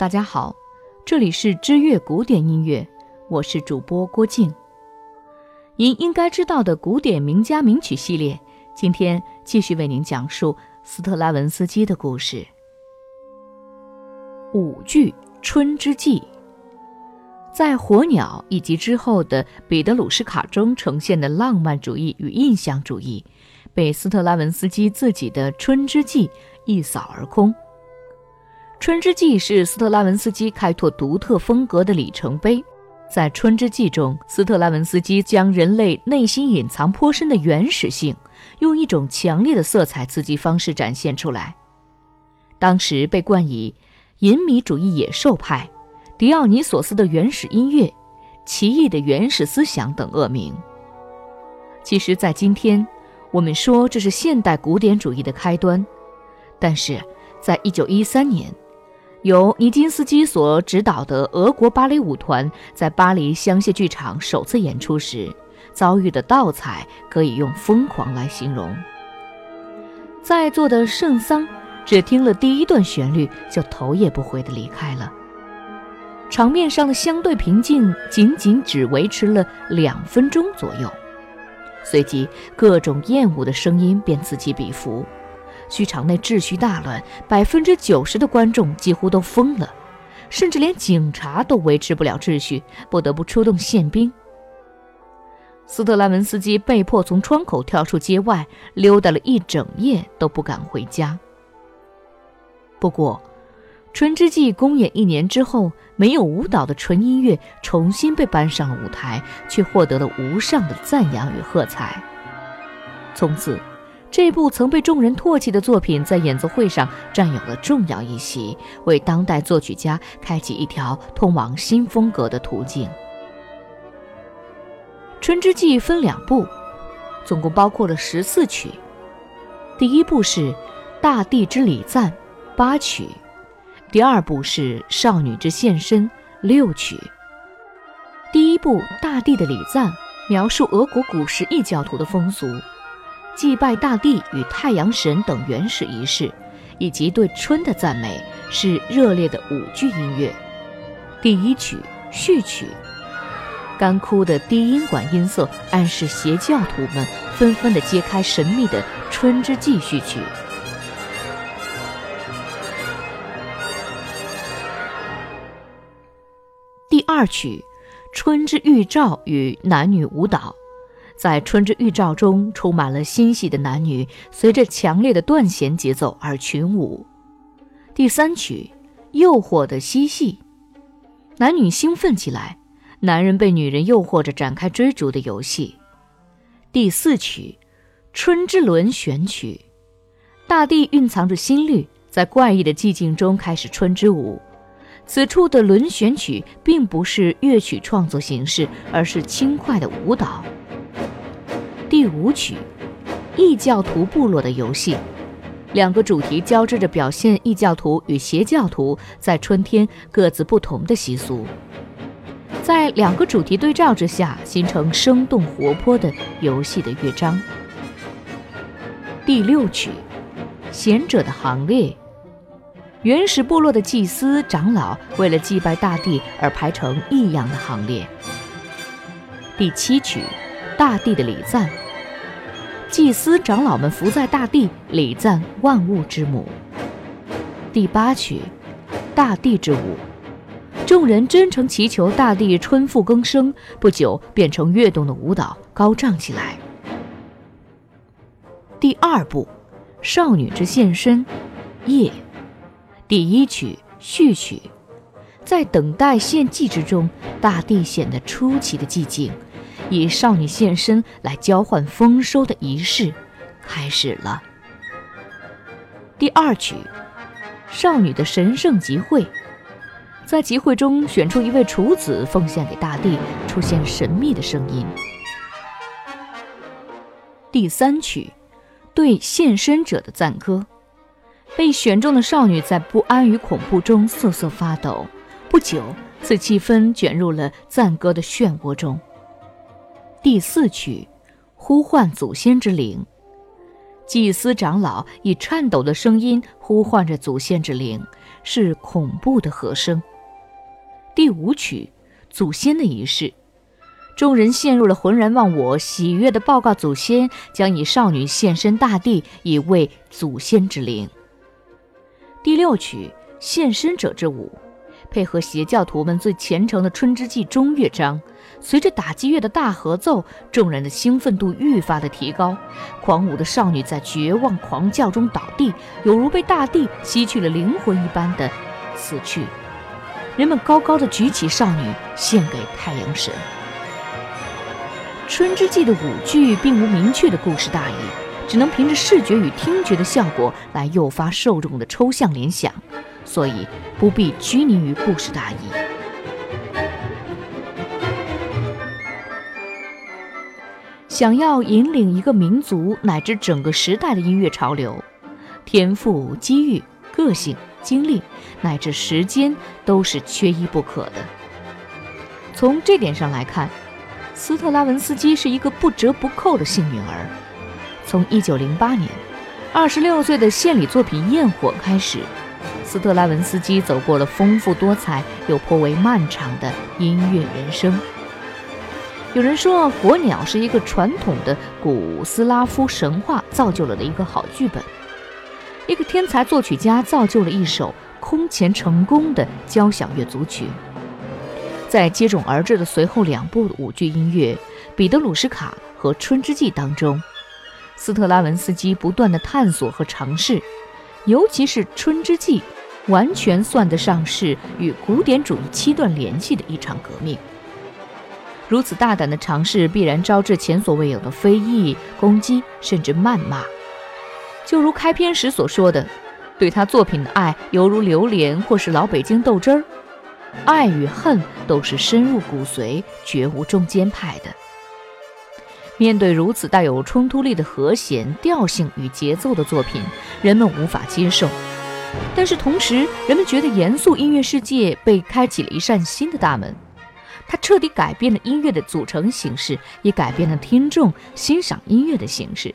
大家好，这里是知乐古典音乐，我是主播郭静。您应该知道的古典名家名曲系列，今天继续为您讲述斯特拉文斯基的故事。舞剧《春之祭》在《火鸟》以及之后的《彼得鲁什卡》中呈现的浪漫主义与印象主义，被斯特拉文斯基自己的《春之祭》一扫而空。《春之祭》是斯特拉文斯基开拓独特风格的里程碑。在《春之祭》中，斯特拉文斯基将人类内心隐藏颇深的原始性，用一种强烈的色彩刺激方式展现出来。当时被冠以“隐靡主义野兽派”、“迪奥尼索斯的原始音乐”、“奇异的原始思想”等恶名。其实，在今天，我们说这是现代古典主义的开端，但是在一九一三年。由尼金斯基所指导的俄国芭蕾舞团在巴黎香榭剧场首次演出时，遭遇的盗采可以用疯狂来形容。在座的圣桑只听了第一段旋律，就头也不回地离开了。场面上的相对平静仅仅只维持了两分钟左右，随即各种厌恶的声音便此起彼伏。剧场内秩序大乱，百分之九十的观众几乎都疯了，甚至连警察都维持不了秩序，不得不出动宪兵。斯特拉文斯基被迫从窗口跳出街外，溜达了一整夜都不敢回家。不过，《春之祭》公演一年之后，没有舞蹈的纯音乐重新被搬上了舞台，却获得了无上的赞扬与喝彩。从此。这部曾被众人唾弃的作品，在演奏会上占有了重要一席，为当代作曲家开启一条通往新风格的途径。《春之祭》分两部，总共包括了十四曲。第一部是《大地之礼赞》，八曲；第二部是《少女之献身》，六曲。第一部《大地的礼赞》描述俄国古时异教徒的风俗。祭拜大地与太阳神等原始仪式，以及对春的赞美，是热烈的舞剧音乐。第一曲序曲，干枯的低音管音色暗示邪教徒们纷纷的揭开神秘的春之祭序曲。第二曲，春之预兆与男女舞蹈。在春之预兆中，充满了欣喜的男女，随着强烈的断弦节奏而群舞。第三曲，诱惑的嬉戏，男女兴奋起来，男人被女人诱惑着展开追逐的游戏。第四曲，春之轮旋曲，大地蕴藏着新绿，在怪异的寂静中开始春之舞。此处的轮旋曲并不是乐曲创作形式，而是轻快的舞蹈。第五曲，异教徒部落的游戏，两个主题交织着，表现异教徒与邪教徒在春天各自不同的习俗，在两个主题对照之下，形成生动活泼的游戏的乐章。第六曲，贤者的行列，原始部落的祭司长老为了祭拜大地而排成异样的行列。第七曲。大地的礼赞，祭司长老们伏在大地礼赞万物之母。第八曲，大地之舞，众人真诚祈求大地春复更生，不久变成跃动的舞蹈，高涨起来。第二部，少女之献身，夜，第一曲序曲，在等待献祭之中，大地显得出奇的寂静。以少女现身来交换丰收的仪式开始了。第二曲，少女的神圣集会，在集会中选出一位处子奉献给大地，出现神秘的声音。第三曲，对献身者的赞歌，被选中的少女在不安与恐怖中瑟瑟发抖。不久，此气氛卷入了赞歌的漩涡中。第四曲，呼唤祖先之灵。祭司长老以颤抖的声音呼唤着祖先之灵，是恐怖的和声。第五曲，祖先的仪式，众人陷入了浑然忘我，喜悦地报告祖先，将以少女献身大地，以慰祖先之灵。第六曲，献身者之舞。配合邪教徒们最虔诚的春之祭中乐章，随着打击乐的大合奏，众人的兴奋度愈发的提高。狂舞的少女在绝望狂叫中倒地，犹如被大地吸去了灵魂一般的死去。人们高高的举起少女，献给太阳神。春之祭的舞剧并无明确的故事大意，只能凭着视觉与听觉的效果来诱发受众的抽象联想。所以不必拘泥于故事大意。想要引领一个民族乃至整个时代的音乐潮流，天赋、机遇、个性、经历乃至时间都是缺一不可的。从这点上来看，斯特拉文斯基是一个不折不扣的幸运儿。从1908年26岁的献礼作品《焰火》开始。斯特拉文斯基走过了丰富多彩又颇为漫长的音乐人生。有人说，《火鸟》是一个传统的古斯拉夫神话造就了的一个好剧本。一个天才作曲家造就了一首空前成功的交响乐组曲。在接踵而至的随后两部舞剧音乐《彼得鲁什卡》和《春之祭》当中，斯特拉文斯基不断的探索和尝试，尤其是《春之祭》。完全算得上是与古典主义七段联系的一场革命。如此大胆的尝试，必然招致前所未有的非议、攻击，甚至谩骂。就如开篇时所说的，对他作品的爱犹如榴莲，或是老北京豆汁儿。爱与恨都是深入骨髓、绝无中间派的。面对如此带有冲突力的和弦、调性与节奏的作品，人们无法接受。但是同时，人们觉得严肃音乐世界被开启了一扇新的大门，它彻底改变了音乐的组成形式，也改变了听众欣赏音乐的形式。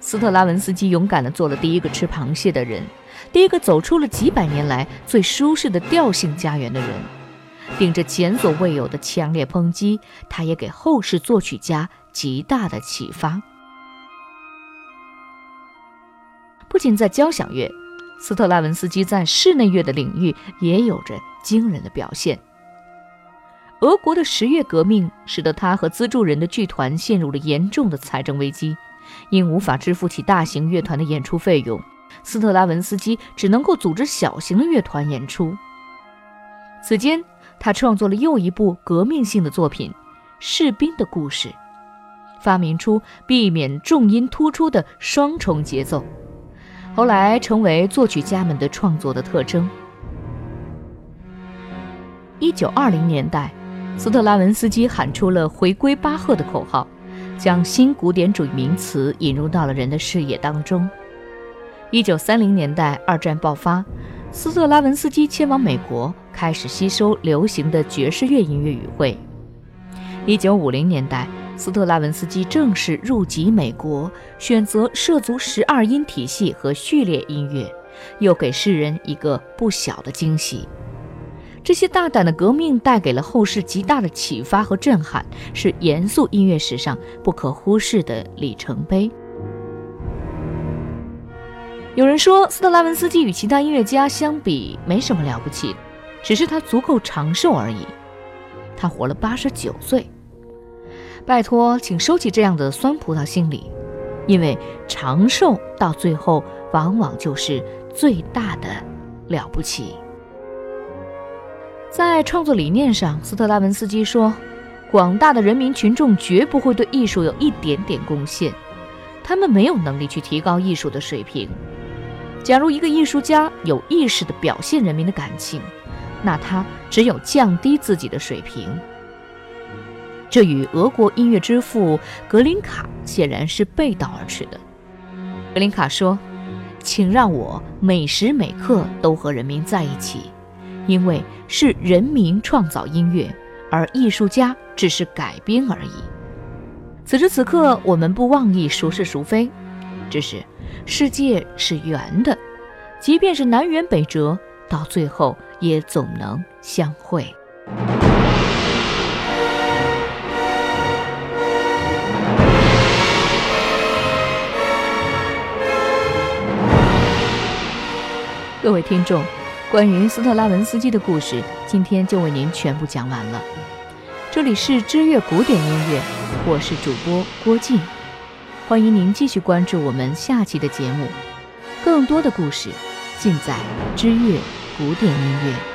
斯特拉文斯基勇敢地做了第一个吃螃蟹的人，第一个走出了几百年来最舒适的调性家园的人，顶着前所未有的强烈抨击，他也给后世作曲家极大的启发。不仅在交响乐，斯特拉文斯基在室内乐的领域也有着惊人的表现。俄国的十月革命使得他和资助人的剧团陷入了严重的财政危机，因无法支付起大型乐团的演出费用，斯特拉文斯基只能够组织小型的乐团演出。此间，他创作了又一部革命性的作品《士兵的故事》，发明出避免重音突出的双重节奏。后来成为作曲家们的创作的特征。一九二零年代，斯特拉文斯基喊出了“回归巴赫”的口号，将新古典主义名词引入到了人的视野当中。一九三零年代，二战爆发，斯特拉文斯基迁往美国，开始吸收流行的爵士乐音乐语汇。一九五零年代。斯特拉文斯基正式入籍美国，选择涉足十二音体系和序列音乐，又给世人一个不小的惊喜。这些大胆的革命带给了后世极大的启发和震撼，是严肃音乐史上不可忽视的里程碑。有人说，斯特拉文斯基与其他音乐家相比没什么了不起，只是他足够长寿而已。他活了八十九岁。拜托，请收起这样的酸葡萄心理，因为长寿到最后往往就是最大的了不起。在创作理念上，斯特拉文斯基说：“广大的人民群众绝不会对艺术有一点点贡献，他们没有能力去提高艺术的水平。假如一个艺术家有意识地表现人民的感情，那他只有降低自己的水平。”这与俄国音乐之父格林卡显然是背道而驰的。格林卡说：“请让我每时每刻都和人民在一起，因为是人民创造音乐，而艺术家只是改编而已。此时此刻，我们不妄议孰是孰非，只是世界是圆的，即便是南辕北辙，到最后也总能相会。各位听众，关于斯特拉文斯基的故事，今天就为您全部讲完了。这里是知乐古典音乐，我是主播郭静，欢迎您继续关注我们下期的节目，更多的故事尽在知乐古典音乐。